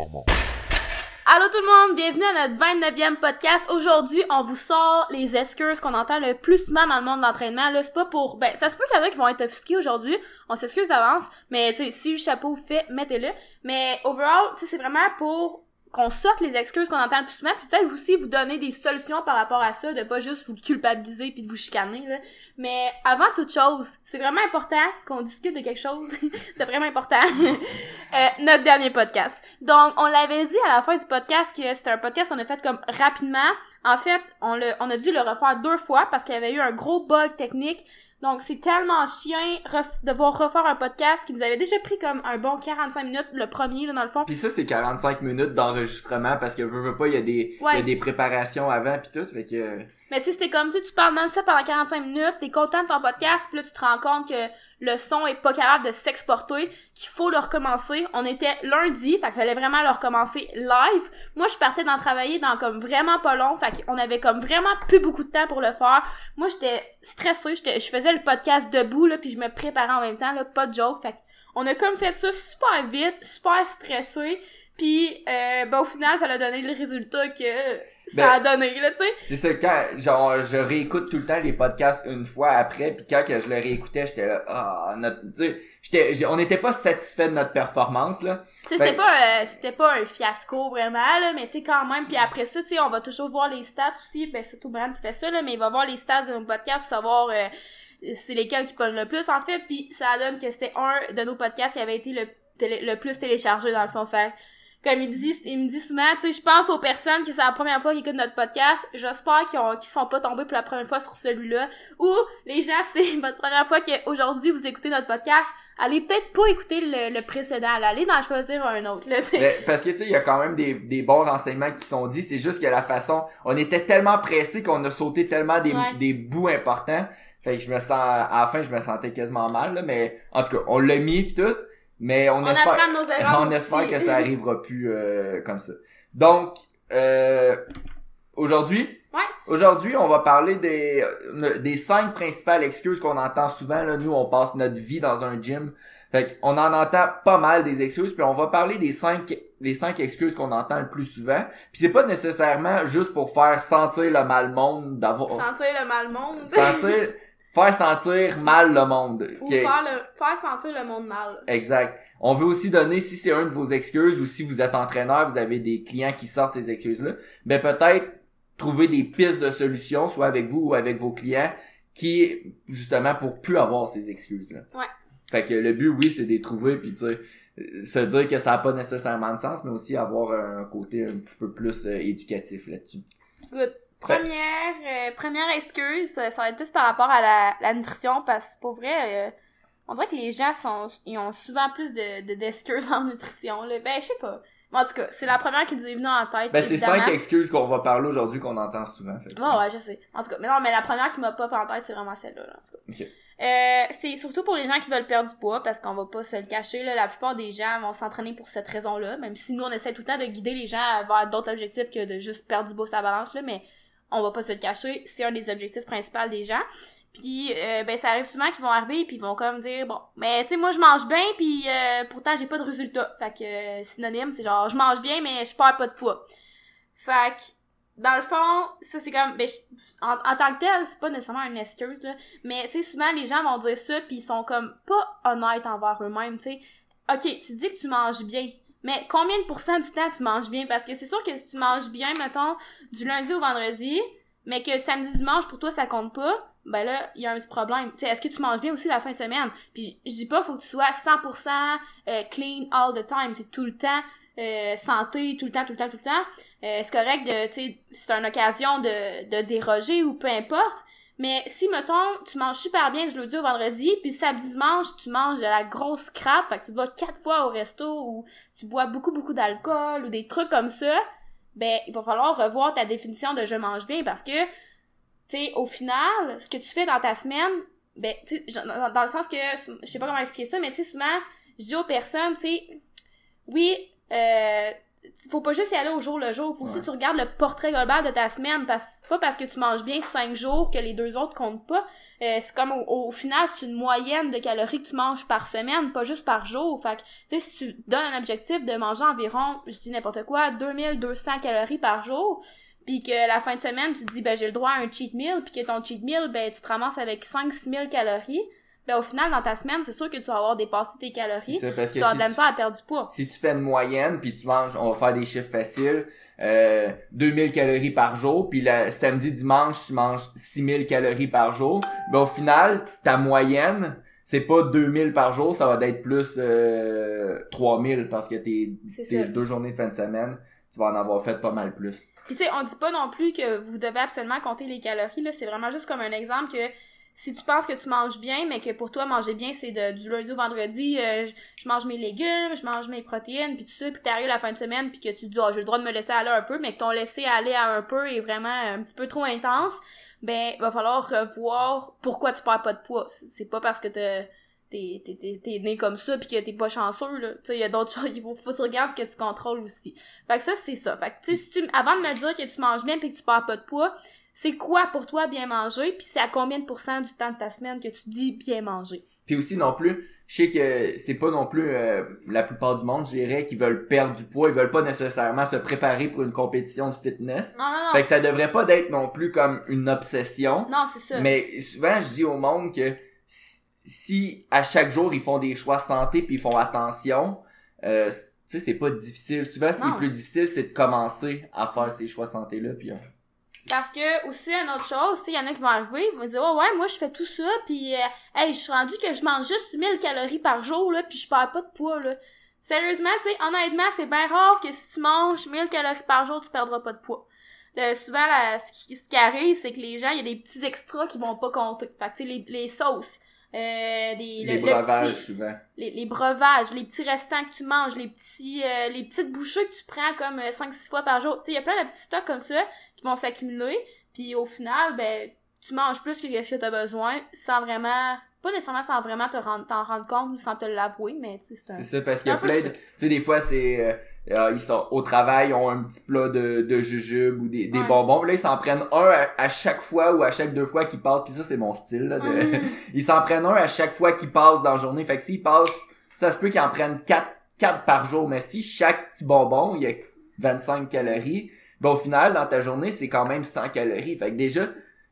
performance. Allô tout le monde, bienvenue à notre 29e podcast. Aujourd'hui, on vous sort les excuses qu'on entend le plus souvent dans le monde de l'entraînement. Là, c'est pas pour... Ben, ça se peut qu'il y en a qui vont être offusqués aujourd'hui. On s'excuse d'avance. Mais, tu sais, si le chapeau fait, mettez-le. Mais, overall, tu sais, c'est vraiment pour qu'on sorte les excuses qu'on entend le plus souvent, puis peut-être aussi vous donner des solutions par rapport à ça, de pas juste vous culpabiliser puis de vous chicaner, là. Mais avant toute chose, c'est vraiment important qu'on discute de quelque chose de vraiment important. euh, notre dernier podcast. Donc, on l'avait dit à la fin du podcast que c'était un podcast qu'on a fait comme rapidement. En fait, on, le, on a dû le refaire deux fois parce qu'il y avait eu un gros bug technique donc, c'est tellement chien de devoir refaire un podcast qui nous avait déjà pris comme un bon 45 minutes, le premier, là, dans le fond. Puis ça, c'est 45 minutes d'enregistrement parce que veux, veux pas, il y a des, il y a des préparations avant puis tout, fait que... Mais tu sais, c'était comme, tu tu parles de ça pendant 45 minutes, t'es content de ton podcast, puis là, tu te rends compte que le son est pas capable de s'exporter, qu'il faut le recommencer. On était lundi, fait fallait vraiment le recommencer live. Moi, je partais d'en travailler dans comme vraiment pas long, fait qu'on avait comme vraiment plus beaucoup de temps pour le faire. Moi, j'étais stressée, j'étais, je faisais le podcast debout, là, puis je me préparais en même temps, là, pas de joke. Fait on a comme fait ça super vite, super stressé. Puis, euh, ben, au final, ça a donné le résultat que ça Ben, a donné, là, tu sais. C'est ça, quand, genre, je réécoute tout le temps les podcasts une fois après, puis quand que je le réécoutais, j'étais là, ah, notre, tu sais, j'étais, on n'était pas satisfait de notre performance, là. Tu sais, Ben- c'était pas, euh, c'était pas un fiasco vraiment, là, mais tu sais, quand même, puis après ça, tu sais, on va toujours voir les stats aussi, ben, surtout Brand qui fait ça, là, mais il va voir les stats de nos podcasts pour savoir euh, c'est lesquels qui pognent le plus, en fait, puis ça donne que c'était un de nos podcasts qui avait été le, télé- le plus téléchargé, dans le fond, fait comme il dit, il me dit souvent, tu sais, je pense aux personnes que c'est la première fois qu'ils écoutent notre podcast. J'espère qu'ils ont, qu'ils sont pas tombés pour la première fois sur celui-là. Ou, les gens, c'est votre première fois qu'aujourd'hui vous écoutez notre podcast. Allez peut-être pas écouter le, le précédent, là. allez en choisir un autre, là. Mais, parce que, tu sais, il y a quand même des, des bons renseignements qui sont dits, c'est juste que la façon, on était tellement pressé qu'on a sauté tellement des, Ouais. des bouts importants, fait que je me sens, à la fin, je me sentais quasiment mal, là, mais, en tout cas, on l'a mis pis tout, mais on, On espère, apprend de nos erreurs on aussi. espère que ça arrivera plus euh, comme ça. Donc, euh, aujourd'hui, Ouais. aujourd'hui, on va parler des euh, des cinq principales excuses qu'on entend souvent. Là, nous, on passe notre vie dans un gym. Fait qu'on en entend pas mal des excuses, puis on va parler des cinq les cinq excuses qu'on entend le plus souvent. Puis c'est pas nécessairement juste pour faire sentir le mal monde d'avoir Sentir le mal monde. sentir faire sentir mal le monde. Ou faire, le, faire sentir le monde mal. Exact. On veut aussi donner, si c'est un de vos excuses ou si vous êtes entraîneur, vous avez des clients qui sortent ces excuses-là, ben peut-être trouver des pistes de solutions, soit avec vous ou avec vos clients, qui, justement, pour plus avoir ces excuses-là. Ouais. Fait que le but, oui, c'est de les trouver, puis tu sais, se dire que ça n'a pas nécessairement de sens, mais aussi avoir un côté un petit peu plus euh, éducatif là-dessus. Good. Première, euh, première excuse, ça, ça va être plus par rapport à la, la nutrition, parce que pour vrai, euh, on dirait que les gens sont, ils ont souvent plus de, de d'excuses en nutrition, là. Ben, je sais pas. Mais en tout cas, c'est la première qui nous est venue en tête. Ben, c'est cinq excuses qu'on va parler aujourd'hui qu'on entend souvent. Fait Ouais, ouais, je sais. En tout cas, mais non, mais la première qui m'a pop en tête, c'est vraiment celle-là, là, en tout cas. Ok. Euh, c'est surtout pour les gens qui veulent perdre du poids, parce qu'on va pas se le cacher, là, la plupart des gens vont s'entraîner pour cette raison-là, même si nous, on essaie tout le temps de guider les gens vers d'autres objectifs que de juste perdre du poids la balance, là, mais on va pas se le cacher, c'est un des objectifs principaux des gens. Puis, euh, ben, ça arrive souvent qu'ils vont arriver puis ils vont comme dire, bon, mais tu sais, moi, je mange bien, puis euh, pourtant, j'ai pas de résultat. Fait que, euh, synonyme, c'est genre, je mange bien, mais je perds pas de poids. Fait que, dans le fond, ça c'est comme ben, en tant que tel, c'est pas nécessairement une excuse là, mais tu sais souvent les gens vont dire ça puis ils sont comme pas honnêtes envers eux-mêmes, tu sais. OK, tu dis que tu manges bien, mais combien de pourcents du temps tu manges bien? Parce que c'est sûr que si tu manges bien mettons du lundi au vendredi, mais que samedi dimanche pour toi ça compte pas, ben là, il y a un petit problème. Tu sais, est-ce que tu manges bien aussi la fin de semaine? Puis je dis pas faut que tu sois 100% euh, clean all the time, c'est tout le temps euh, santé tout le temps tout le temps tout le temps. Euh, c'est correct de, tu sais, c'est une occasion de, de déroger ou peu importe. Mais si, mettons, tu manges super bien du lundi au vendredi, puis samedi dimanche, tu manges de la grosse crap, fait que tu vas quatre fois au resto ou tu bois beaucoup, beaucoup d'alcool ou des trucs comme ça, ben, il va falloir revoir ta définition de je mange bien parce que, tu sais, au final, ce que tu fais dans ta semaine, ben, tu dans, dans le sens que, je sais pas comment expliquer ça, mais tu sais, souvent, je dis aux personnes, tu sais, oui, euh, faut pas juste y aller au jour le jour, faut aussi que tu regardes le portrait global de ta semaine parce c'est pas parce que tu manges bien cinq jours que les deux autres comptent pas. Euh, c'est comme au, au final, c'est une moyenne de calories que tu manges par semaine, pas juste par jour. Fait que tu sais si tu donnes un objectif de manger environ, je dis n'importe quoi, 2200 calories par jour, puis que la fin de semaine, tu te dis ben j'ai le droit à un cheat meal, puis que ton cheat meal ben tu te ramasses avec 5 6000 calories ben au final dans ta semaine c'est sûr que tu vas avoir dépassé tes calories C'est ça, parce que tu vas si de la misère à perdre du poids si tu fais une moyenne puis tu manges, on va faire des chiffres faciles, euh, 2000 calories par jour, puis le samedi dimanche tu manges 6000 calories par jour, ben au final ta moyenne c'est pas 2000 par jour, ça va être plus euh, 3000 parce que t'es tes deux journées de fin de semaine, tu vas en avoir fait pas mal plus. Puis tu sais, on dit pas non plus que vous devez absolument compter les calories, là. C'est vraiment juste comme un exemple que si tu penses que tu manges bien, mais que pour toi, manger bien, c'est de, du lundi au vendredi, euh, je, je mange mes légumes, je mange mes protéines, puis tout ça, puis t'arrives la fin de semaine, puis que tu te dis, oh, j'ai le droit de me laisser aller un peu, mais que ton laisser aller à un peu est vraiment un petit peu trop intense, ben, va falloir revoir pourquoi tu perds pas de poids. C'est pas parce que t'es t'es- né comme ça puis que t'es pas chanceux là. Tu sais il y a d'autres choses il faut, faut que tu regardes ce que tu contrôles aussi. Fait que ça c'est ça. Fait que tu si tu avant de me dire que tu manges bien puis que tu perds pas de poids c'est quoi pour toi bien manger puis c'est à combien de pourcents du temps de ta semaine que tu dis bien manger? Puis aussi non plus, je sais que c'est pas non plus euh, la plupart du monde, je dirais, qui veulent perdre du poids, ils veulent pas nécessairement se préparer pour une compétition de fitness. non non non Fait que ça devrait pas d'être non plus comme une obsession. non c'est ça Mais souvent, je dis au monde que si à chaque jour ils font des choix santé puis ils font attention, euh, tu sais, c'est pas difficile. Souvent, ce qui est plus difficile, c'est de commencer à faire ces choix santé là. Puis euh, Parce que aussi une autre chose, il y en a qui vont arriver, ils vont dire ouais ouais, moi je fais tout ça puis euh, hey, je suis rendu que je mange juste 1000 calories par jour là, puis je perds pas de poids là. Sérieusement, tu sais, honnêtement, c'est bien rare que si tu manges 1000 calories par jour, tu perdras pas de poids. Le- souvent là, ce, qui, ce qui arrive, c'est que les gens, il y a des petits extras qui vont pas compter. Fait que les, les sauces, euh, des les le- le breuvages, petit- souvent. les, les breuvages, les petits restants que tu manges, les petits euh, les petites bouchées que tu prends comme 5-6 fois par jour. Tu sais, il y a plein de petits stocks comme ça qui vont s'accumuler. Puis au final, ben, tu manges plus que ce que tu as besoin sans vraiment... Pas nécessairement sans vraiment te rendre, t'en rendre compte ou sans te l'avouer, mais tu sais, c'est un... C'est ça, parce qu'il y a plein de... Tu sais, des fois, c'est... euh, euh, ils sont au travail, ils ont un petit plat de, de jujube ou des, des Ouais. bonbons. Là, ils s'en prennent un à, à chaque fois ou à chaque deux fois qu'ils passent. Puis ça, c'est mon style. Là, de... Mm. ils s'en prennent un à chaque fois qu'ils passent dans la journée. Fait que s'ils passent, ça se peut qu'ils en prennent quatre, quatre par jour. Mais si chaque petit bonbon, il y a 25 calories, ben au final, dans ta journée, c'est quand même 100 calories. Fait que déjà,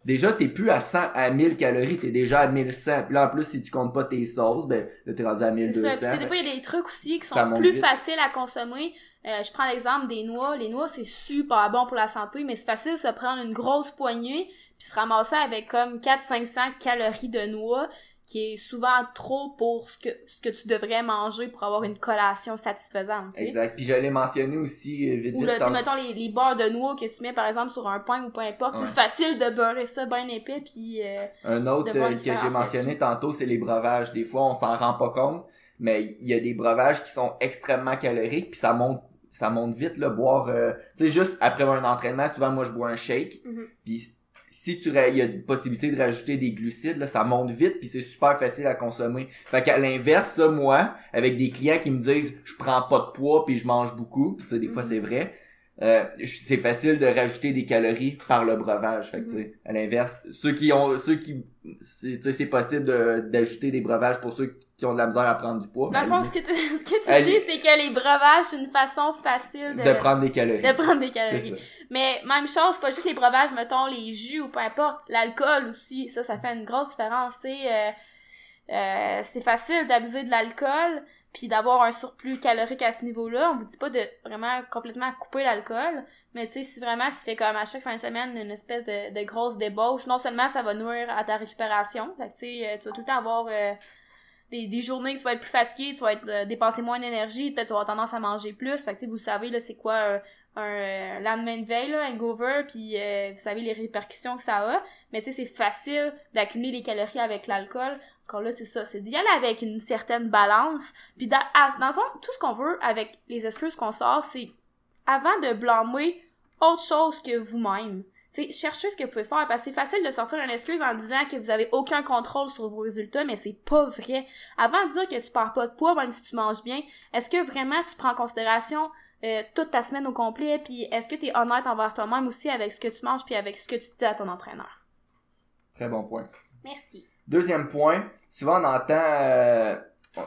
déjà t'es plus à 100 à 1000 calories, t'es déjà à 1100. Puis là, en plus, si tu comptes pas tes sauces, ben là, t'es rendu à C'est 1200. ça. Puis, tu sais, des fois, il y a des trucs aussi qui sont plus vite. faciles à consommer. Euh, je prends l'exemple des noix. Les noix, c'est super bon pour la santé, mais c'est facile de se prendre une grosse poignée puis se ramasser avec comme 400-500 calories de noix, qui est souvent trop pour ce que, ce que tu devrais manger pour avoir une collation satisfaisante. Exact. Puis je l'ai mentionné aussi euh, vite Ou tant- mettons les, les beurres de noix que tu mets par exemple sur un pain ou peu importe. Ouais. C'est facile de beurrer ça bien épais puis euh, Un autre euh, que j'ai mentionné tantôt, c'est les breuvages. Des fois, on s'en rend pas compte, mais il y a des breuvages qui sont extrêmement caloriques, puis ça monte ça monte vite là boire euh, tu sais juste après un entraînement souvent moi je bois un shake puis si tu il y a une possibilité de rajouter des glucides là ça monte vite puis c'est super facile à consommer fait qu'à l'inverse ça moi avec des clients qui me disent je prends pas de poids puis je mange beaucoup tu sais des fois Mhm. c'est vrai euh, c'est facile de rajouter des calories par le breuvage. Fait que tu sais à l'inverse ceux qui ont ceux qui c'est tu sais, c'est possible de- d'ajouter des breuvages pour ceux qui ont de la misère à prendre du poids Dans le fond, ce que tu, ce que tu dis, c'est que les breuvages, c'est une façon facile de, de prendre des calories. de prendre des calories. Mais même chose, pas juste les breuvages, mettons les jus ou peu importe, l'alcool aussi, ça, ça fait une grosse différence, euh, euh, c'est facile d'abuser de l'alcool, puis d'avoir un surplus calorique à ce niveau-là. On vous dit pas de vraiment complètement couper l'alcool, mais tu sais, si vraiment tu fais comme à chaque fin de semaine une espèce de, grosse débauche, non seulement ça va nuire à ta récupération, fait que tu sais, euh, tu vas tout le temps avoir... euh, des, journées que tu vas être plus fatigué, tu vas être euh, dépenser moins d'énergie, peut-être tu vas avoir tendance à manger plus. Fait que tu sais, vous savez là c'est quoi un euh, lendemain de veille, là, hangover, puis vous savez les répercussions que ça a. Mais tu sais, c'est facile d'accumuler les calories avec l'alcool. Encore là, c'est ça, c'est d'y aller avec une certaine balance. Puis dans, à- dans le fond, tout ce qu'on veut avec les excuses qu'on sort, c'est avant de blâmer autre chose que vous-même. Tu sais, cherchez ce que vous pouvez faire, parce que c'est facile de sortir une excuse en disant que vous avez aucun contrôle sur vos résultats, mais c'est pas vrai. Avant de dire que tu perds pas de poids, même si tu manges bien, est-ce que vraiment tu prends en considération euh, toute ta semaine au complet, puis est-ce que tu es honnête envers toi-même aussi avec ce que tu manges puis avec ce que tu dis à ton entraîneur? Très bon point. Merci. Deuxième point, souvent on entend euh,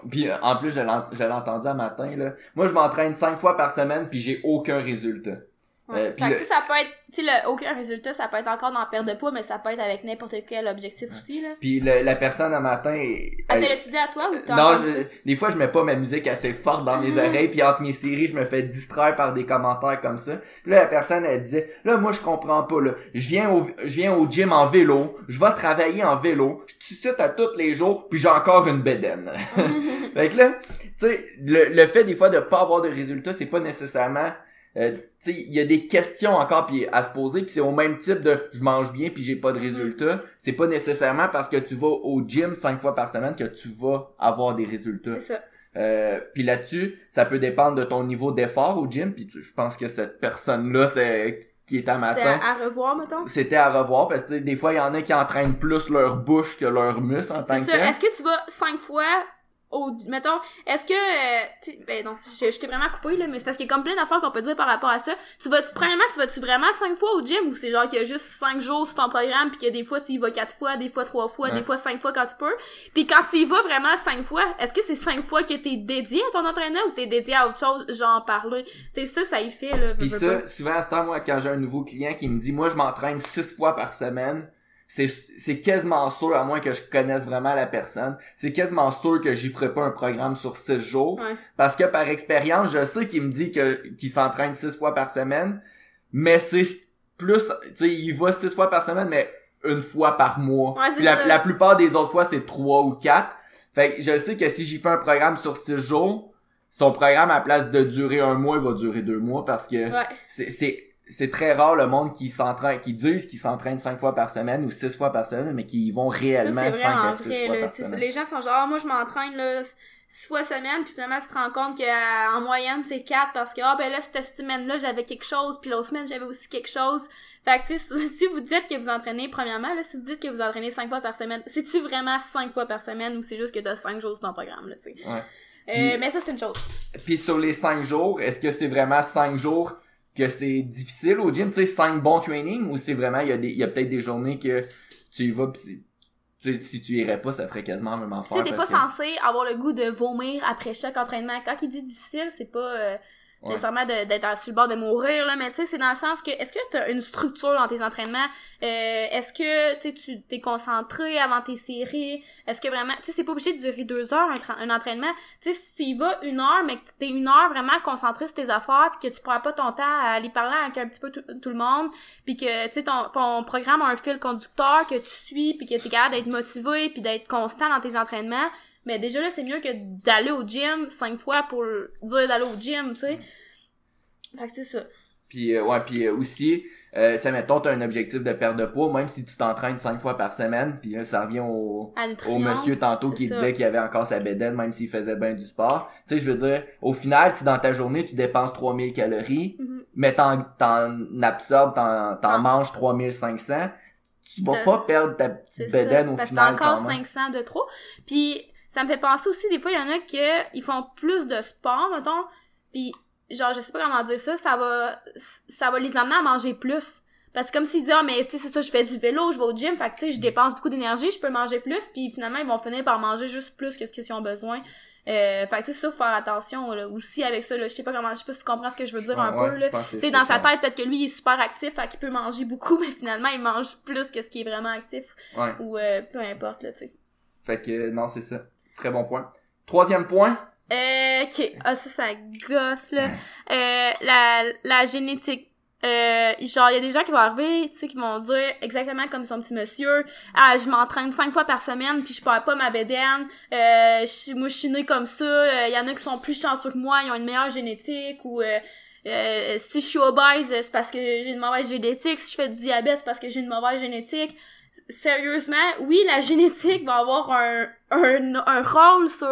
puis en plus je l'ai entendu un matin là. Moi je m'entraîne cinq fois par semaine puis j'ai aucun résultat. Euh, fait que ça peut être, tu sais, aucun résultat, ça peut être encore dans la perte de poids, mais ça peut être avec n'importe quel objectif aussi, là. Puis la personne un matin... Elle, elle te dit à toi ou t'as Non, des fois, je mets pas ma musique assez forte dans mes oreilles, puis entre mes séries, je me fais distraire par des commentaires comme ça. Puis là, la personne, elle disait, là, moi, je comprends pas, là. Je viens au, je viens au gym en vélo, je vais travailler en vélo, je suis à tous les jours, puis j'ai encore une bédaine. fait que là, tu sais, le, le fait des fois de pas avoir de résultats, c'est pas nécessairement euh, il y a des questions encore puis à se poser puis c'est au même type de je mange bien puis j'ai pas de résultats c'est pas nécessairement parce que tu vas au gym cinq fois par semaine que tu vas avoir des résultats. C'est ça. Euh, puis là-dessus ça peut dépendre de ton niveau d'effort au gym puis je pense que cette personne là c'est qui est à matin à revoir mettons? c'était à revoir parce que des fois il y en a qui entraînent plus leur bouche que leur muscle en tant que est-ce que tu vas cinq fois au mettons est-ce que euh, ben non je, je t'ai vraiment coupé là mais c'est parce qu'il y a comme plein d'affaires qu'on peut dire par rapport à ça. Tu vas tu premièrement tu vas tu vraiment cinq fois au gym ou c'est genre qu'il y a juste cinq jours sur ton programme puis que des fois tu y vas quatre fois des fois trois fois des fois cinq fois quand tu peux? Puis quand tu y vas vraiment cinq fois est-ce que c'est cinq fois que t'es dédié à ton entraîneur ou t'es dédié à autre chose genre parler? Tu sais ça ça y fait là puis ça souvent à ce temps moi quand j'ai un nouveau client qui me dit moi je m'entraîne six fois par semaine c'est quasiment sûr, à moins que je connaisse vraiment la personne, c'est quasiment sûr que j'y ferai pas un programme sur six jours. Parce que par expérience, je sais qu'il me dit que qu'il s'entraîne six fois par semaine, mais c'est plus, tu sais, il va six fois par semaine, mais une fois par mois. la, la, plupart des autres fois, c'est trois ou quatre. Fait que je sais que si j'y fais un programme sur six jours, son programme, à place de durer un mois, il va durer deux mois parce que c'est c'est très rare le monde qui s'entraîne, qui disent qu'ils s'entraînent cinq fois par semaine ou six fois par semaine, mais qui vont réellement cinq à six fois par semaine. Les gens sont genre, ah, moi je m'entraîne là six fois semaine, puis finalement tu te rends compte qu'en moyenne c'est quatre parce que ah ben là cette semaine-là j'avais quelque chose, puis l'autre semaine j'avais aussi quelque chose. Fait que tu sais, si vous dites que vous entraînez, premièrement, là, si vous dites que vous entraînez cinq fois par semaine, c'est-tu vraiment cinq fois par semaine ou c'est juste que t'as cinq jours sur ton programme, là, tu sais? Ouais. Euh, mais ça, c'est une chose. Puis sur les cinq jours, est-ce que c'est vraiment cinq jours que c'est difficile au gym, tu sais, cinq bons trainings ou c'est vraiment, il y a des, il y a peut-être des journées que tu y vas pis si tu irais pas, ça ferait quasiment même affaire. Tu t'es pas censé avoir le goût de vomir après chaque entraînement. Quand il dit difficile, c'est pas, euh, nécessairement d'être sur le bord de mourir là mais tu sais c'est dans le sens que est-ce que tu as une structure dans tes entraînements? Euh, est-ce que tu t'es concentré avant tes séries? Est-ce que vraiment tu sais c'est pas obligé de durer deux heures un, entraînement. Tu sais si tu vas une heure mais que t'es une heure vraiment concentré sur tes affaires puis que tu prends pas ton temps à aller parler avec un petit peu tout, le monde puis que tu sais ton, ton programme a un fil conducteur que tu suis puis que t'es capable d'être motivé puis d'être constant dans tes entraînements mais déjà là, c'est mieux que d'aller au gym cinq fois pour dire d'aller au gym, tu sais. Fait que c'est ça. Puis euh, ouais, puis euh, aussi, euh, ça mettons t'as un objectif de perte de poids, même si tu t'entraînes cinq fois par semaine, puis là ça revient au, au monsieur tantôt qui disait qu'il avait encore sa bédaine même s'il faisait bien du sport. Tu sais, je veux dire, au final, si dans ta journée tu dépenses 3000 calories, mm-hmm. mais t'en, t'en absorbes, t'en, t'en manges 3500, tu vas pas perdre ta petite bédaine au final. T'as encore 500 de trop. Puis ça me fait penser aussi, des fois, il y en a qui ils font plus de sport, mettons, puis genre, je sais pas comment dire ça, ça va, ça va les amener à manger plus. Parce que comme s'ils disent, ah, mais tu sais, c'est ça, je fais du vélo, je vais au gym, fait que tu sais, je dépense beaucoup d'énergie, je peux manger plus, puis finalement, ils vont finir par manger juste plus que ce qu'ils ont besoin. Euh, fait que tu sais, ça, faut faire attention, là, aussi avec ça, là, je sais pas comment, je sais pas si tu comprends ce que je veux dire un peu, là. Tu sais, dans sa tête, peut-être que lui, il est super actif, fait qu'il peut manger beaucoup, mais finalement, il mange plus que ce qui est vraiment actif. Ou, euh, peu importe, là, tu sais. Fait que, non, c'est ça. Très bon point. Troisième point. Euh, ok. Ah, ça, ça gosse, là. Euh, la, la génétique. Euh, genre, il y a des gens qui vont arriver, tu sais, qui vont dire exactement comme son petit monsieur, ah, je m'entraîne cinq fois par semaine, puis je perds pas ma bédaine, euh, je, suis née comme ça, il euh, y en a qui sont plus chanceux que moi, ils ont une meilleure génétique, ou euh, euh, si je suis obèse, c'est parce que j'ai une mauvaise génétique, si je fais du diabète, c'est parce que j'ai une mauvaise génétique sérieusement, oui, la génétique va avoir un, un, un rôle sur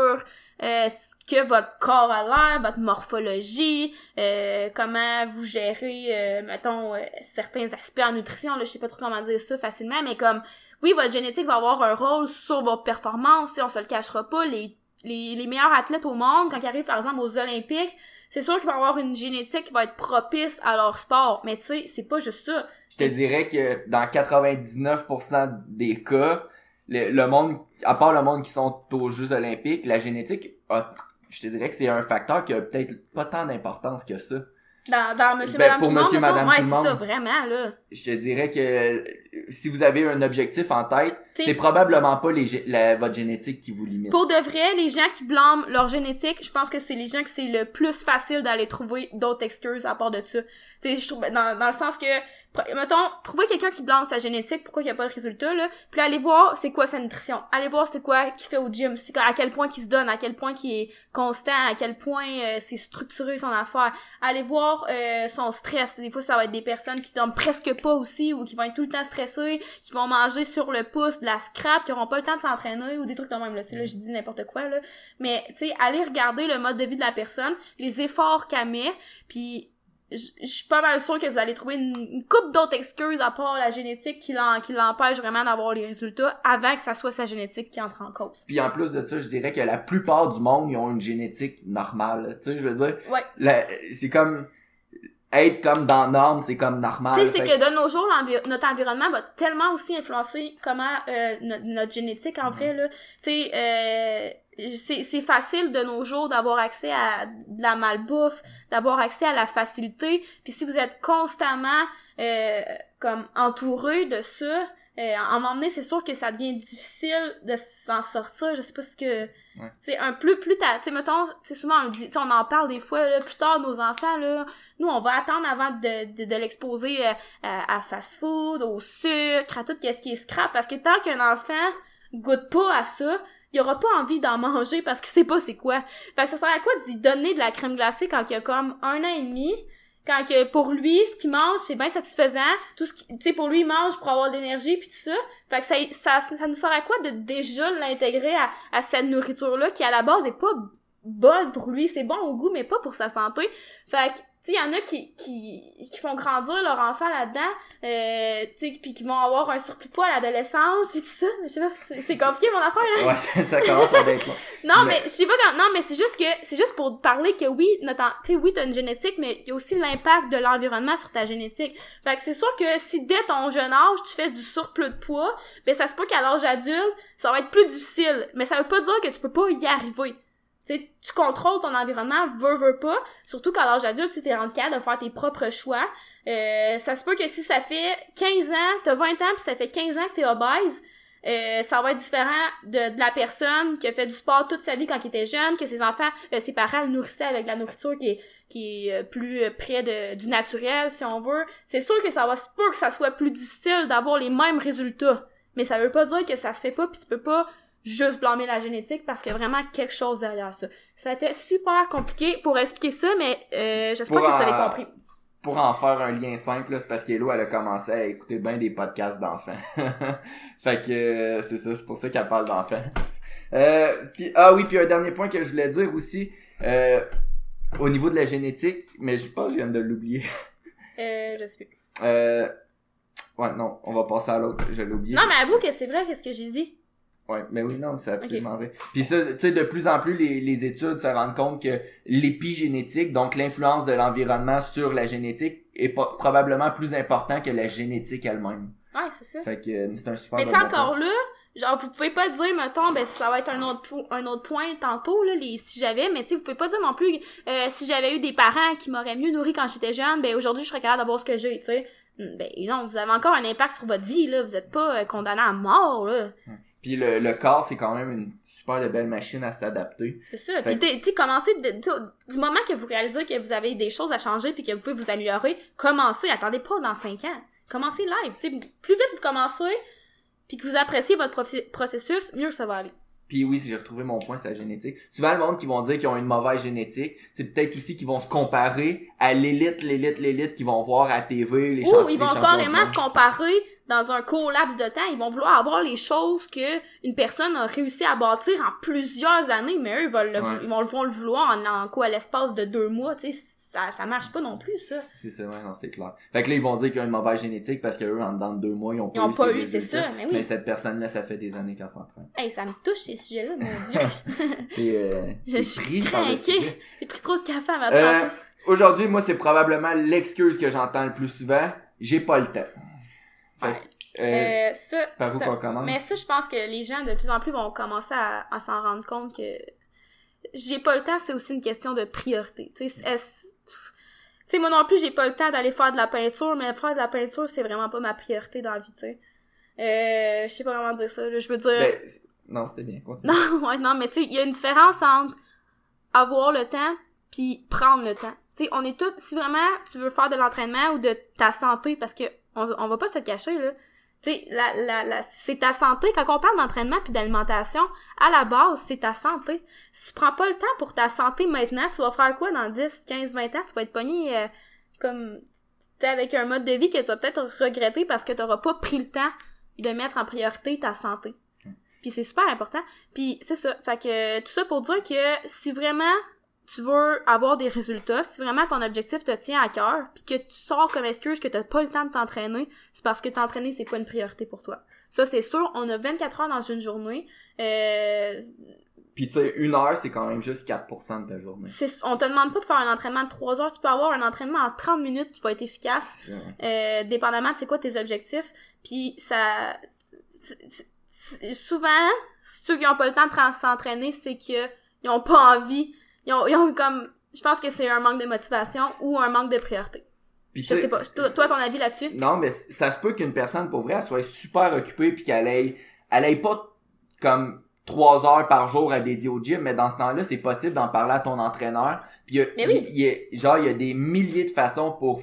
euh, ce que votre corps a l'air, votre morphologie, euh, comment vous gérez, euh, mettons, certains aspects en nutrition, là, je sais pas trop comment dire ça facilement, mais comme, oui, votre génétique va avoir un rôle sur votre performance, si on se le cachera pas, les les, les meilleurs athlètes au monde, quand ils arrivent par exemple aux Olympiques, c'est sûr qu'ils vont avoir une génétique qui va être propice à leur sport. Mais tu sais, c'est pas juste ça. Je te dirais que dans 99% des cas, le, le monde, à part le monde qui sont aux Jeux Olympiques, la génétique a je te dirais que c'est un facteur qui a peut-être pas tant d'importance que ça. Dans, dans Monsieur Ben, Madame pour tout le monde, Monsieur, Madame, ouais, tout le c'est monde. ça, vraiment, là. Je te dirais que si vous avez un objectif en tête, c'est probablement pas les, la, votre génétique qui vous limite. Pour de vrai, les gens qui blâment leur génétique, je pense que c'est les gens que c'est le plus facile d'aller trouver d'autres excuses à part de ça. Tu sais, je trouve, dans, dans le sens que, mettons, trouver quelqu'un qui blâme sa génétique, pourquoi il n'y a pas de résultat, là, puis aller voir c'est quoi sa nutrition, aller voir c'est quoi qu'il fait au gym, c'est à quel point qu'il se donne, à quel point qu'il est constant, à quel point euh, c'est structuré son affaire, aller voir euh, son stress. Des fois, ça va être des personnes qui dorment presque pas aussi, ou qui vont être tout le temps stressées, qui vont manger sur le pouce de la scrap, qui auront pas le temps de s'entraîner, ou des trucs de même, là. Tu sais, là, je dis n'importe quoi, là. Mais, tu sais, aller regarder le mode de vie de la personne, les efforts qu'elle met, puis je suis pas mal sûre que vous allez trouver une, une couple d'autres excuses à part la génétique qui l'en- qui l'empêche vraiment d'avoir les résultats avant que ça soit sa génétique qui entre en cause. Puis en plus de ça, je dirais que la plupart du monde, ils ont une génétique normale. Tu sais, je veux dire, Ouais. c'est comme être comme dans la norme, c'est comme normal. Tu sais, c'est que de nos jours, notre environnement va tellement aussi influencer comment euh, no- notre génétique en vrai là. Tu sais, euh, c'est c'est facile de nos jours d'avoir accès à de la malbouffe, d'avoir accès à la facilité. Puis si vous êtes constamment euh, comme entouré de ça, euh, en un moment donné, c'est sûr que ça devient difficile de s'en sortir. Je sais pas ce que Ouais. tu sais un plus plus tard, tu sais mettons, tu sais souvent on dit, tu sais, on en parle des fois là, plus tard nos enfants là, nous on va attendre avant de de, de l'exposer euh, à, à fast food, au sucre, à tout ce qui est scrap parce que tant qu'un enfant goûte pas à ça, il aura pas envie d'en manger parce qu'il sait pas c'est quoi. Fait que ça sert à quoi d'y donner de la crème glacée quand il a comme un an et demi quand que pour lui ce qu'il mange c'est bien satisfaisant. Tout ce qui tu sais pour lui il mange pour avoir de l'énergie puis tout ça. Fait que ça, ça ça nous sert à quoi de déjà l'intégrer à, à cette nourriture là qui à la base est pas bonne pour lui. C'est bon au goût mais pas pour sa santé. Fait que il y en a qui qui qui font grandir leur enfant là-dedans euh, tu sais puis qui vont avoir un surplus de poids à l'adolescence puis tout ça je sais pas c'est compliqué mon affaire là Ouais, ça, ça commence à être non, Mais- mais, je sais pas quand, non, mais c'est juste que, c'est juste pour parler que oui, notre, tu sais, oui, t'as une génétique, mais il y a aussi l'impact de l'environnement sur ta génétique. Fait que c'est sûr que si dès ton jeune âge, tu fais du surplus de poids, ben ça se peut qu'à l'âge adulte, ça va être plus difficile. Mais ça veut pas dire que tu peux pas y arriver. Tu contrôles ton environnement, veux, veux pas. Surtout qu'à l'âge adulte, tu t'es rendu capable de faire tes propres choix. Euh, ça se peut que si ça fait 15 ans, t'as 20 ans puis ça fait 15 ans que t'es obèse, euh, ça va être différent de, la personne qui a fait du sport toute sa vie quand il était jeune, que ses enfants, euh, ses parents le nourrissaient avec de la nourriture qui est, qui est euh, plus euh, près de, du naturel, si on veut. C'est sûr que ça va se peut que ça soit plus difficile d'avoir les mêmes résultats. Mais ça veut pas dire que ça se fait pas pis tu peux pas juste blâmer la génétique parce qu'il y a vraiment quelque chose derrière ça. Ça a été super compliqué pour expliquer ça, mais euh, j'espère que vous avez compris. Pour en faire un lien simple, c'est parce qu'Elo, elle a commencé à écouter bien des podcasts d'enfants. fait que euh, c'est ça, c'est pour ça qu'elle parle d'enfants. Euh, puis, ah oui, puis un dernier point que je voulais dire aussi, euh, au niveau de la génétique, mais je pense que je viens de l'oublier. Euh, je sais plus. Euh, ouais, non, on va passer à l'autre, je l'ai oublié. Non, mais avoue que c'est vrai qu'est-ce que j'ai dit? Ouais, mais oui, non, c'est absolument vrai. Puis ça, tu sais, de plus en plus, les, les études se rendent compte que l'épigénétique, donc l'influence de l'environnement sur la génétique, est probablement plus important que la génétique elle-même. Ouais, c'est ça. Fait que euh, c'est un super Mais tu sais, point. encore là, genre, vous pouvez pas dire, mettons, ben, ça va être un autre, un autre point tantôt, là, les si j'avais, mais tu sais, vous pouvez pas dire non plus, euh, si j'avais eu des parents qui m'auraient mieux nourri quand j'étais jeune, ben, aujourd'hui, je serais capable d'avoir ce que j'ai, tu sais. Hmm, Ben, non, vous avez encore un impact sur votre vie, là, vous êtes pas euh, condamné à mort, là. Puis le, le corps, c'est quand même une super de belle machine à s'adapter. C'est ça. Fait Puis, tu commencez, t'sais, du moment que vous réalisez que vous avez des choses à changer puis que vous pouvez vous améliorer, commencez, attendez pas dans cinq ans. Commencez live, tu sais, plus vite vous commencez, puis que vous appréciez votre processus, mieux ça va aller. Puis oui, si j'ai retrouvé mon point, c'est la génétique. Souvent, le monde qui vont dire qu'ils ont une mauvaise génétique, c'est peut-être aussi qu'ils vont se comparer à l'élite, l'élite, l'élite qu'ils vont voir à TV, les, Ou ils les vont carrément se comparer dans un court laps de temps. Ils vont vouloir avoir les choses que une personne a réussi à bâtir en plusieurs années, mais eux, ils, veulent le, Ouais. ils vont, vont le vouloir en, en quoi, l'espace de deux mois, tu sais. ça, ça marche pas non plus, ça. C'est ça, ouais, non, c'est clair. Fait que là, ils vont dire qu'ils ont une mauvaise génétique parce qu'eux, en dedans de deux mois, ils ont Ils pas ont eu pas eu, c'est ça, mais oui. Mais cette personne-là, ça fait des années qu'elle s'entraîne. Hey, ça me touche, ces sujets-là, mon dieu. T'es, euh, Je suis craquée. J'ai pris trop de café à ma Euh, trentaine. Aujourd'hui, moi, c'est probablement l'excuse que j'entends le plus souvent. J'ai pas le temps. Fait que, euh, Euh, ça, par où ça- qu'on commence? Mais ça, je pense que les gens, de plus en plus, vont commencer à, à s'en rendre compte que j'ai pas le temps, c'est aussi une question de priorité. Tu sais, moi non plus, j'ai pas le temps d'aller faire de la peinture, mais faire de la peinture, c'est vraiment pas ma priorité dans la vie, tu sais. Euh, je sais pas comment dire ça, je veux dire... Ben, non, c'était bien. Continue. Non, ouais, non, mais tu sais, il y a une différence entre avoir le temps puis prendre le temps. Tu sais, on est tous, si vraiment tu veux faire de l'entraînement ou de ta santé, parce que on, on va pas se cacher, là. Tu sais, la, la, la, c'est ta santé. Quand on parle d'entraînement puis d'alimentation, à la base, c'est ta santé. Si tu prends pas le temps pour ta santé maintenant, tu vas faire quoi dans 10, 15, 20 ans? Tu vas être pogné euh, comme, avec un mode de vie que tu vas peut-être regretter parce que tu n'auras pas pris le temps de mettre en priorité ta santé. Puis c'est super important. Puis c'est ça. Fait que tout ça pour dire que si vraiment tu veux avoir des résultats, si vraiment ton objectif te tient à cœur, puis que tu sors comme excuse que t'as pas le temps de t'entraîner, c'est parce que t'entraîner c'est pas une priorité pour toi. Ça c'est sûr, on a 24 heures dans une journée. Euh, Puis tu sais, une heure, c'est quand même juste 4% de ta journée. c'est- on te demande pas de faire un entraînement de 3 heures, tu peux avoir un entraînement en 30 minutes qui va être efficace. Euh, dépendamment de c'est quoi tes objectifs. Puis ça... Souvent, ceux qui ont pas le temps de tra- s'entraîner, c'est que ils ont pas envie. Ils ont, ils ont comme... Je pense que c'est un manque de motivation ou un manque de priorité. Puis, Je sais, pas. Toi, toi, ton avis là-dessus? Non, mais ça se peut qu'une personne, pour vrai, elle soit super occupée puis qu'elle ait, elle ait pas comme trois heures par jour à dédier au gym, mais dans ce temps-là, c'est possible d'en parler à ton entraîneur. Puis il y a- Mais oui. il y a- genre, il y a des milliers de façons pour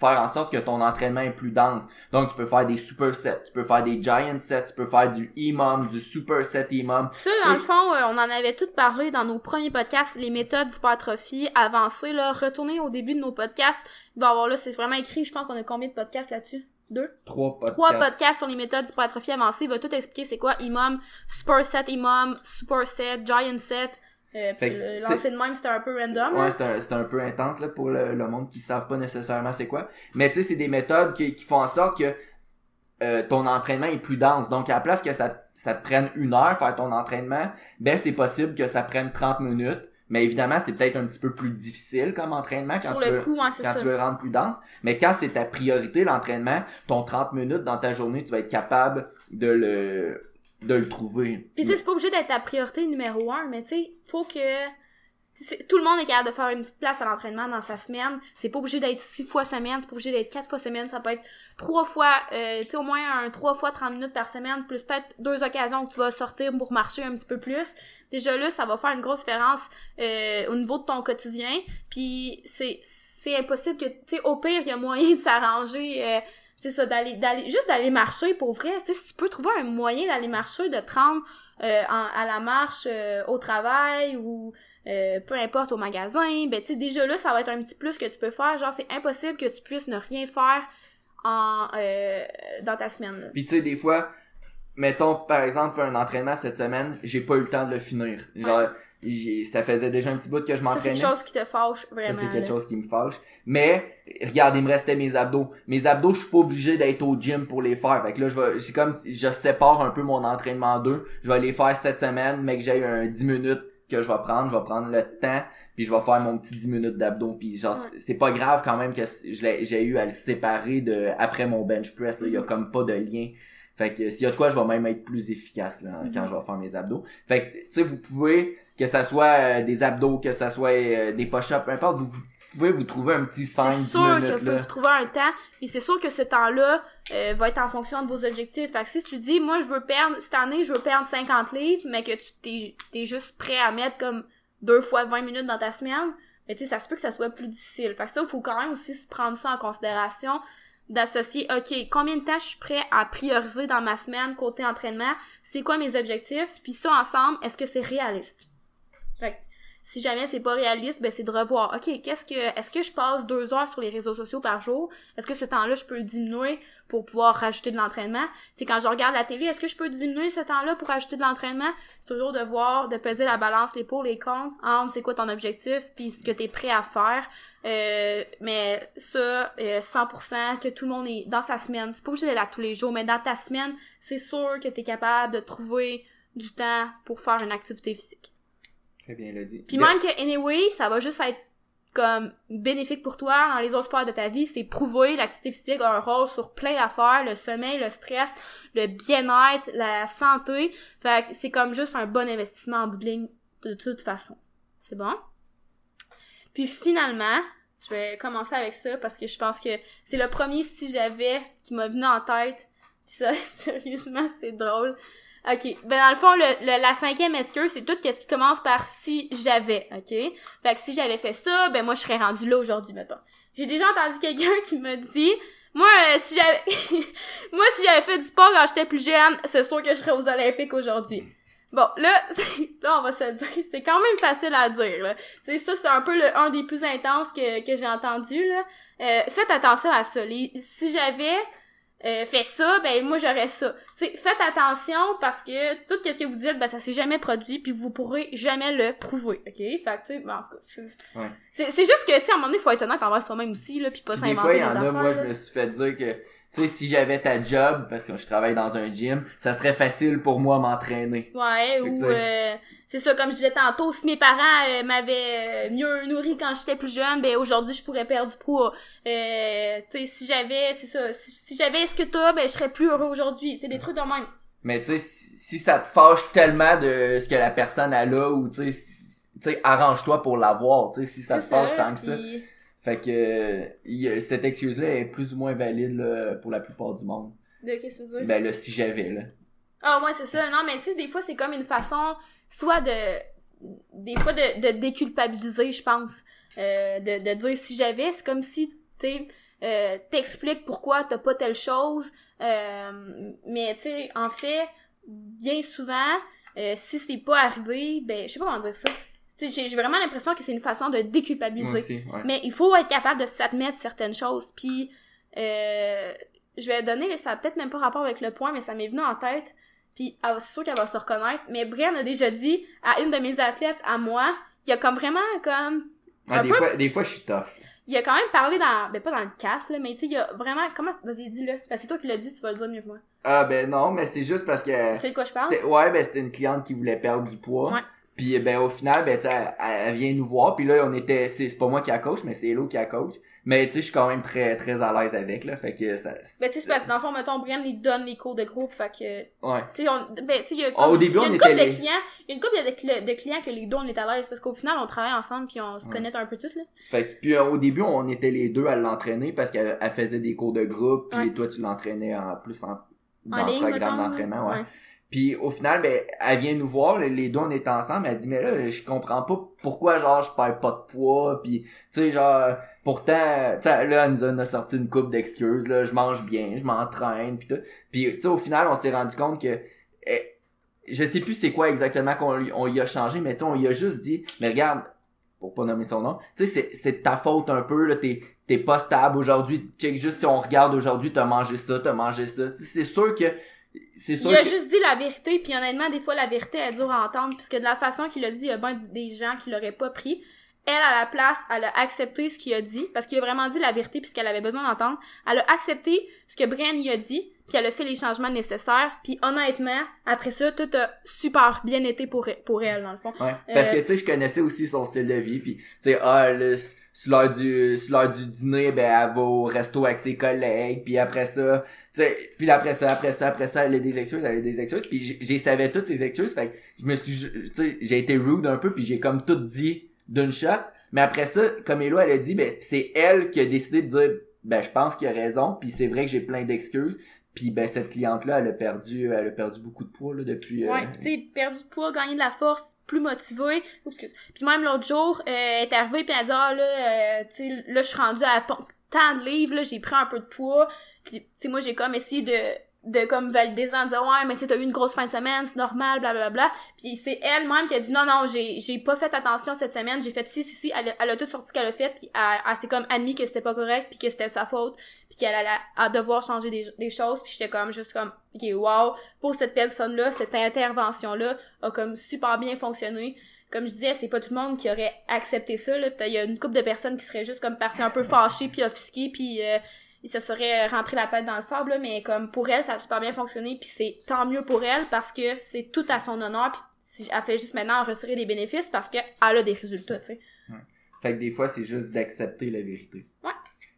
faire en sorte que ton entraînement est plus dense. Donc, tu peux faire des super sets, tu peux faire des giant sets, tu peux faire du EMOM, du super set EMOM. Ça, dans le fond, euh, on en avait tout parlé dans nos premiers podcasts, les méthodes d'hypertrophie avancées, là. Retournez au début de nos podcasts. Il va y avoir là, c'est vraiment écrit, je pense qu'on a combien de podcasts là-dessus? Deux? Trois podcasts. trois podcasts sur les méthodes d'hypertrophie avancée. Il va tout expliquer c'est quoi IMOM, Super Set IMOM, Super Set, Giant Set. Euh, puis lancer de même, c'était un peu random. Ouais, c'est un, un peu intense là, pour le, le monde qui savent pas nécessairement c'est quoi. Mais tu sais, c'est des méthodes qui, qui font en sorte que euh, ton entraînement est plus dense. Donc à la place que ça, ça te prenne une heure faire ton entraînement, ben c'est possible que ça prenne 30 minutes. Mais évidemment, c'est peut-être un petit peu plus difficile comme entraînement quand tu veux, coup, quand tu veux rendre plus dense. Mais quand c'est ta priorité, l'entraînement, ton 30 minutes dans ta journée, tu vas être capable de le, de le trouver. Puis tu sais, c'est pas obligé d'être ta priorité numéro un, mais tu sais, faut que... Tout le monde est capable de faire une petite place à l'entraînement dans sa semaine. C'est pas obligé d'être six fois semaine, c'est pas obligé d'être quatre fois semaine. Ça peut être trois fois, euh, tu sais, au moins un trois fois 30 minutes par semaine, plus peut-être deux occasions que tu vas sortir pour marcher un petit peu plus. Déjà là, ça va faire une grosse différence euh, au niveau de ton quotidien. Puis c'est c'est impossible que, tu sais, au pire, il y a moyen de s'arranger... euh, c'est ça, d'aller, d'aller, juste d'aller marcher pour vrai. Tu sais, si tu peux trouver un moyen d'aller marcher, de te rendre euh, en- à la marche euh, au travail ou euh, peu importe au magasin, ben tu sais, déjà là, ça va être un petit plus que tu peux faire. Genre, c'est impossible que tu puisses ne rien faire en euh, dans ta semaine. là. Puis tu sais, des fois, mettons par exemple un entraînement cette semaine, j'ai pas eu le temps de le finir. Genre, ça faisait déjà un petit bout que je Ça, c'est m'entraînais. quelque chose qui te fâche, vraiment. C'est quelque là. chose qui me fâche. Mais, regarde, il me restait mes abdos. Mes abdos, je suis pas obligé d'être au gym pour les faire. Fait que là, je vais, c'est comme, si je sépare un peu mon entraînement en deux. Je vais les faire cette semaine, mais que j'ai un 10 minutes que je vais prendre. Je vais prendre le temps, puis je vais faire mon petit 10 minutes d'abdos. Puis genre, Ouais. c'est- pas grave quand même que j'ai eu à le séparer de, après mon bench press, là. Il y a Mhm. comme pas de lien. Fait que s'il y a de quoi, je vais même être plus efficace là, quand je vais faire mes abdos. Fait que, tu sais, vous pouvez, que ça soit euh, des abdos, que ça soit euh, des push-ups, peu importe, vous, vous pouvez vous trouver un petit 5 C'est 10 sûr minutes faut là. vous trouver un temps, puis c'est sûr que ce temps-là euh, va être en fonction de vos objectifs. Fait que si tu dis, moi, je veux perdre, cette année, je veux perdre 50 livres, mais que tu t'es, t'es juste prêt à mettre comme deux fois 20 minutes dans ta semaine, mais tu sais, ça se peut que ça soit plus difficile. Fait que ça, il faut quand même aussi prendre ça en considération, d'associer, OK, combien de temps je suis prêt à prioriser dans ma semaine côté entraînement, c'est quoi mes objectifs, puis ça ensemble, est-ce que c'est réaliste? Fait que si jamais c'est pas réaliste, ben c'est de revoir. OK, qu'est-ce que est-ce que je passe deux heures sur les réseaux sociaux par jour? Est-ce que ce temps-là, je peux le diminuer pour pouvoir rajouter de l'entraînement? C'est quand je regarde la télé, est-ce que je peux diminuer ce temps-là pour rajouter de l'entraînement? C'est toujours de voir, de peser la balance, les pour, les contre, entre c'est quoi ton objectif, puis ce que tu es prêt à faire. Euh, mais ça, 100% euh, que tout le monde est dans sa semaine. C'est pas obligé d'être là tous les jours, mais dans ta semaine, c'est sûr que tu es capable de trouver du temps pour faire une activité physique. Très bien le dit. Puis même que, anyway, ça va juste être comme bénéfique pour toi dans les autres sports de ta vie, c'est prouver l'activité physique a un rôle sur plein d'affaires, le sommeil, le stress, le bien-être, la santé. Fait que c'est comme juste un bon investissement en bout de toute façon. C'est bon? Puis finalement, je vais commencer avec ça parce que je pense que c'est le premier si j'avais qui m'a venu en tête. Puis ça, sérieusement, c'est drôle. OK. Ben, dans le fond, le, la cinquième excuse, c'est tout ce qui commence par si j'avais, OK? Fait que si j'avais fait ça, ben moi, je serais rendu là aujourd'hui, mettons. J'ai déjà entendu quelqu'un qui me dit, moi, euh, si j'avais, moi, si j'avais fait du sport quand j'étais plus jeune, c'est sûr que je serais aux Olympiques aujourd'hui. Bon, là, là, on va se dire, c'est quand même facile à dire, là. Tu sais, ça, c'est un peu le, un des plus intenses que, que j'ai entendu, là. Euh, faites attention à ça. si j'avais euh, fait ça, ben moi j'aurais ça. T'sais, faites attention parce que tout ce que vous dites, ben ça s'est jamais produit puis vous pourrez jamais le prouver, ok? Fait que tu sais, ben, en tout cas, ouais. c'est, juste que tu sais à un moment donné, il faut être honnête envers soi-même aussi là, puis pas s'inventer des fois, il y en a, moi je me suis fait dire que tu sais, si j'avais ta job, parce que je travaille dans un gym, ça serait facile pour moi m'entraîner. Ouais, ou euh, c'est ça, comme je disais tantôt, si mes parents euh, m'avaient euh, mieux nourri quand j'étais plus jeune, ben aujourd'hui je pourrais perdre du poids. Euh, tu sais, si j'avais, c'est ça, si, j'avais ce que t'as, ben je serais plus heureux aujourd'hui. Tu sais, des trucs de même. Mais tu sais, si ça te fâche tellement de ce que la personne a là, ou tu sais, arrange-toi pour l'avoir, tu sais, si ça te fâche tant que ça. Fait que cette excuse-là est plus ou moins valide là, pour la plupart du monde. De qu'est-ce que tu veux dire? Ben là, si j'avais là. Ah ouais, c'est ça. Non, mais tu sais, des fois, c'est comme une façon, soit de. Des fois, de, de déculpabiliser, je pense. Euh, de, de dire si j'avais, c'est comme si, tu euh, t'expliques pourquoi t'as pas telle chose. Euh, mais tu sais, en fait, bien souvent, euh, si c'est pas arrivé, ben, je sais pas comment dire ça j'ai vraiment l'impression que c'est une façon de déculpabiliser. Mais il faut être capable de s'admettre certaines choses. Puis, euh, je vais donner, ça a peut-être même pas rapport avec le point, mais ça m'est venu en tête. Puis, c'est sûr qu'elle va se reconnaître. Mais Brian a déjà dit à une de mes athlètes, à moi, il y a comme vraiment comme... Ah, des, fois, des fois, je suis tough. Il a quand même parlé dans... Ben, pas dans le casse, là, mais tu sais, il a vraiment... Comment... Vas-y, dis-le. Parce que c'est toi qui l'as dit, tu vas le dire mieux que moi. Ah, ben non, mais c'est juste parce que... Tu sais de quoi je parle? Ouais, ben c'était une cliente qui voulait perdre du poids. Ouais. Puis ben au final, ben elle, elle, vient nous voir. Puis là, on était. C'est pas moi qui a coach, mais c'est Hello qui a coach. Mais tu sais, je suis quand même très très à l'aise avec là. Fait que ça. Ben tu sais, c'est parce que dans le fond, mettons, Brian il donne les cours de groupe. Fait que. Ouais. Tu sais, on. Ben tu sais, il y a Au début, y a une couple de clients. Il y a une couple de, de, clients que les deux on est à l'aise. Parce qu'au final, on travaille ensemble puis on se connaît un peu tous là. Fait que puis euh, au début, on était les deux à l'entraîner parce qu'elle faisait des cours de groupe. Puis toi, tu l'entraînais en plus en dans le programme d'entraînement, ouais. Puis au final, ben, elle vient nous voir, les deux on est ensemble, elle dit mais là, je comprends pas pourquoi genre je perds pas de poids, puis tu sais genre pourtant, tu sais là elle nous a sorti une coupe d'excuses là, je mange bien, je m'entraîne puis tout. Puis tu sais au final, on s'est rendu compte que eh, je sais plus c'est quoi exactement qu'on lui, on y a changé, mais tu sais on y a juste dit mais regarde pour pas nommer son nom, tu sais c'est c'est ta faute un peu là, t'es t'es pas stable aujourd'hui, check juste si on regarde aujourd'hui, t'as mangé ça, t'as mangé ça. C'est sûr que il a juste dit la vérité, puis honnêtement, des fois, la vérité est dure à entendre, puisque de la façon qu'il a dit, il y a bien des gens qui l'auraient pas pris. Elle, à la place, elle a accepté ce qu'il a dit, parce qu'il a vraiment dit la vérité puisqu'elle avait besoin d'entendre. Elle a accepté ce que Brian lui a dit, puis elle a fait les changements nécessaires, puis honnêtement, après ça, tout a super bien été pour, pour elle, dans le fond. Ouais, parce euh, que, tu sais, je connaissais aussi son style de vie, puis, tu sais, ah, le sur l'heure du sur l'heure du dîner ben elle va au resto avec ses collègues puis après ça tu sais puis après ça après ça après ça elle a des excuses elle a des excuses puis j'ai savais toutes ces excuses fait que je me suis tu sais j'ai été rude un peu puis j'ai comme tout dit d'une shot mais après ça comme Elo elle a dit ben c'est elle qui a décidé de dire ben je pense qu'il a raison puis c'est vrai que j'ai plein d'excuses puis ben cette cliente là elle a perdu elle a perdu beaucoup de poids là depuis euh, ouais tu sais perdu de poids gagné de la force plus motivée. Puis même l'autre jour, euh, elle est arrivée puis elle a dit ah là, euh, tu sais là je suis rendue à tant de livres là, j'ai pris un peu de poids. Puis tu moi j'ai comme essayé de de comme valider en disant ouais mais tu t'as eu une grosse fin de semaine c'est normal bla bla bla puis c'est elle-même qui a dit non non j'ai j'ai pas fait attention cette semaine j'ai fait si si si elle, elle a tout sorti qu'elle a fait puis elle, elle s'est comme admis que c'était pas correct puis que c'était de sa faute puis qu'elle allait à devoir changer des, des choses puis j'étais comme juste comme ok wow pour cette personne là cette intervention là a comme super bien fonctionné comme je disais, c'est pas tout le monde qui aurait accepté ça. Là. Il y a une couple de personnes qui seraient juste comme parties un peu fâchées puis offusquées puis euh, il se serait rentré la tête dans le sable, là, mais comme pour elle, ça a super bien fonctionné, puis c'est tant mieux pour elle parce que c'est tout à son honneur, puis elle fait juste maintenant retirer des bénéfices parce qu'elle a des résultats, tu sais. Ouais. Fait que des fois, c'est juste d'accepter la vérité. Ouais.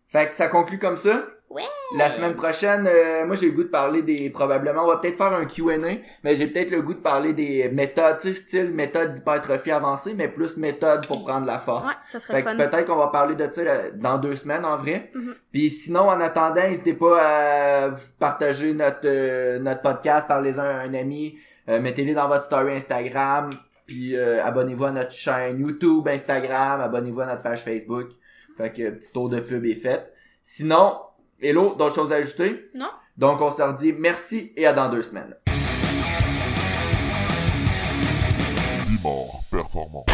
Fait que ça conclut comme ça. Ouais. La semaine prochaine, euh, moi j'ai le goût de parler des probablement, on va peut-être faire un Q&A, mais j'ai peut-être le goût de parler des méthodes, tu sais, style méthode d'hypertrophie avancée, mais plus méthode pour prendre la force. Ouais, ça serait Fait fun. que peut-être qu'on va parler de ça là, dans deux semaines en vrai. Mhm. Puis sinon, en attendant, n'hésitez pas à partager notre euh, notre podcast, parlez-en à un ami, euh, mettez-les dans votre story Instagram, puis euh, abonnez-vous à notre chaîne YouTube, Instagram, abonnez-vous à notre page Facebook. Fait que petit tour de pub est fait. Sinon, hello, d'autres choses à ajouter? Non? Donc on se redit merci et à dans deux semaines. Performant.